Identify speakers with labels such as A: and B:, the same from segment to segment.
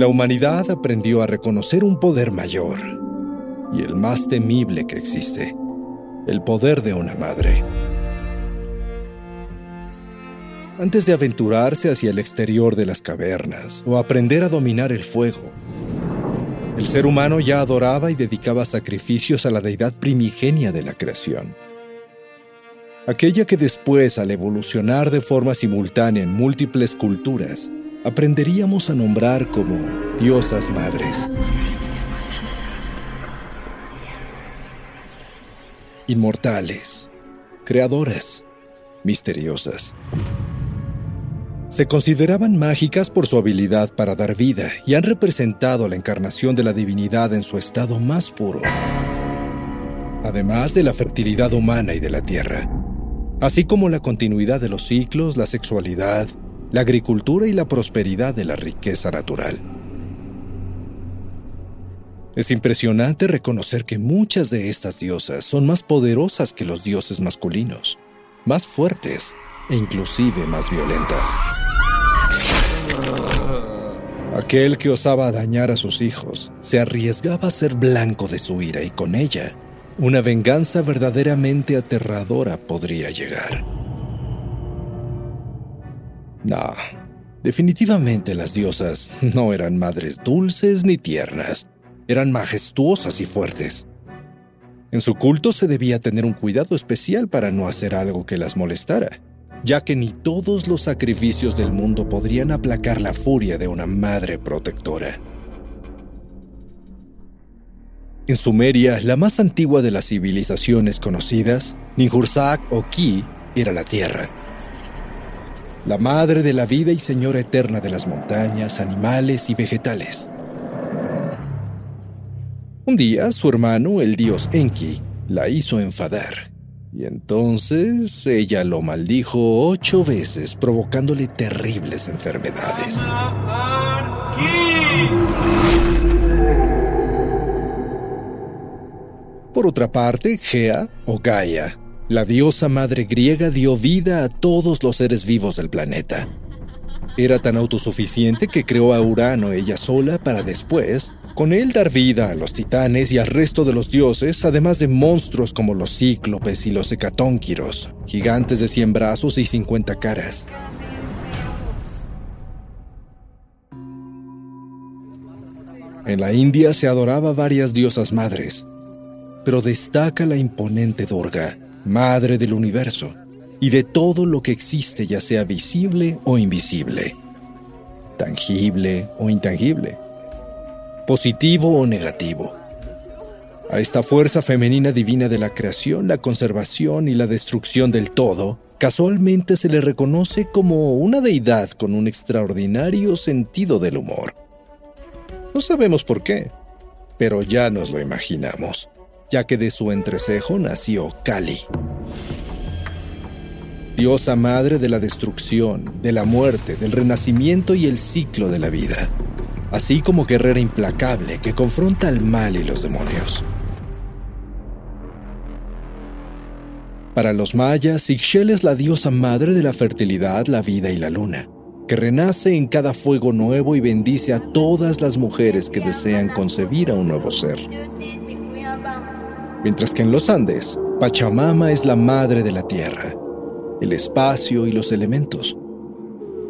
A: la humanidad aprendió a reconocer un poder mayor y el más temible que existe, el poder de una madre. Antes de aventurarse hacia el exterior de las cavernas o aprender a dominar el fuego, el ser humano ya adoraba y dedicaba sacrificios a la deidad primigenia de la creación aquella que después, al evolucionar de forma simultánea en múltiples culturas, aprenderíamos a nombrar como diosas madres. Inmortales, creadoras, misteriosas. Se consideraban mágicas por su habilidad para dar vida y han representado la encarnación de la divinidad en su estado más puro, además de la fertilidad humana y de la tierra así como la continuidad de los ciclos, la sexualidad, la agricultura y la prosperidad de la riqueza natural. Es impresionante reconocer que muchas de estas diosas son más poderosas que los dioses masculinos, más fuertes e inclusive más violentas. Aquel que osaba dañar a sus hijos se arriesgaba a ser blanco de su ira y con ella una venganza verdaderamente aterradora podría llegar. No, definitivamente las diosas no eran madres dulces ni tiernas, eran majestuosas y fuertes. En su culto se debía tener un cuidado especial para no hacer algo que las molestara, ya que ni todos los sacrificios del mundo podrían aplacar la furia de una madre protectora. En Sumeria, la más antigua de las civilizaciones conocidas, Ninhursag o Ki era la tierra. La madre de la vida y señora eterna de las montañas, animales y vegetales. Un día, su hermano, el dios Enki, la hizo enfadar. Y entonces ella lo maldijo ocho veces, provocándole terribles enfermedades. Por otra parte, Gea o Gaia, la diosa madre griega, dio vida a todos los seres vivos del planeta. Era tan autosuficiente que creó a Urano ella sola para después, con él dar vida a los titanes y al resto de los dioses, además de monstruos como los cíclopes y los hecatónquiros, gigantes de 100 brazos y 50 caras. En la India se adoraba varias diosas madres, pero destaca la imponente Durga, madre del universo, y de todo lo que existe, ya sea visible o invisible, tangible o intangible, positivo o negativo. A esta fuerza femenina divina de la creación, la conservación y la destrucción del todo, casualmente se le reconoce como una deidad con un extraordinario sentido del humor. No sabemos por qué, pero ya nos lo imaginamos ya que de su entrecejo nació Kali. Diosa madre de la destrucción, de la muerte, del renacimiento y el ciclo de la vida, así como guerrera implacable que confronta al mal y los demonios. Para los mayas, Ixchel es la diosa madre de la fertilidad, la vida y la luna, que renace en cada fuego nuevo y bendice a todas las mujeres que desean concebir a un nuevo ser mientras que en los Andes, Pachamama es la madre de la tierra, el espacio y los elementos.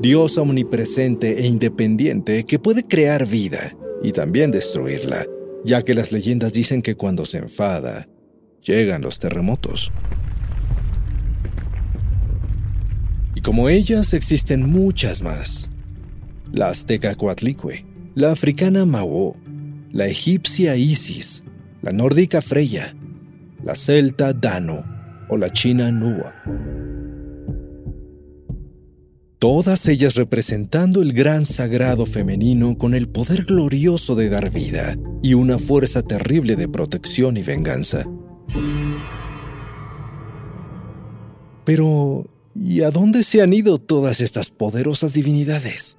A: Diosa omnipresente e independiente que puede crear vida y también destruirla, ya que las leyendas dicen que cuando se enfada, llegan los terremotos. Y como ellas existen muchas más. La azteca Coatlicue, la africana Mao, la egipcia Isis, la nórdica Freya, la celta Dano o la china Nua. todas ellas representando el gran sagrado femenino con el poder glorioso de dar vida y una fuerza terrible de protección y venganza. Pero, ¿y a dónde se han ido todas estas poderosas divinidades?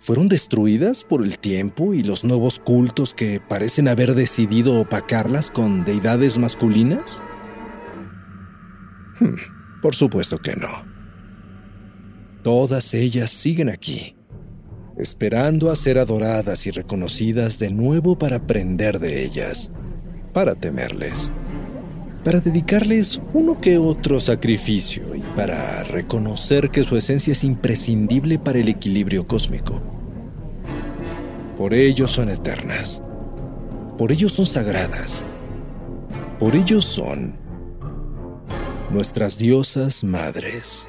A: ¿Fueron destruidas por el tiempo y los nuevos cultos que parecen haber decidido opacarlas con deidades masculinas? Hmm, por supuesto que no. Todas ellas siguen aquí, esperando a ser adoradas y reconocidas de nuevo para aprender de ellas, para temerles, para dedicarles uno que otro sacrificio para reconocer que su esencia es imprescindible para el equilibrio cósmico. Por ello son eternas, por ello son sagradas, por ello son nuestras diosas madres.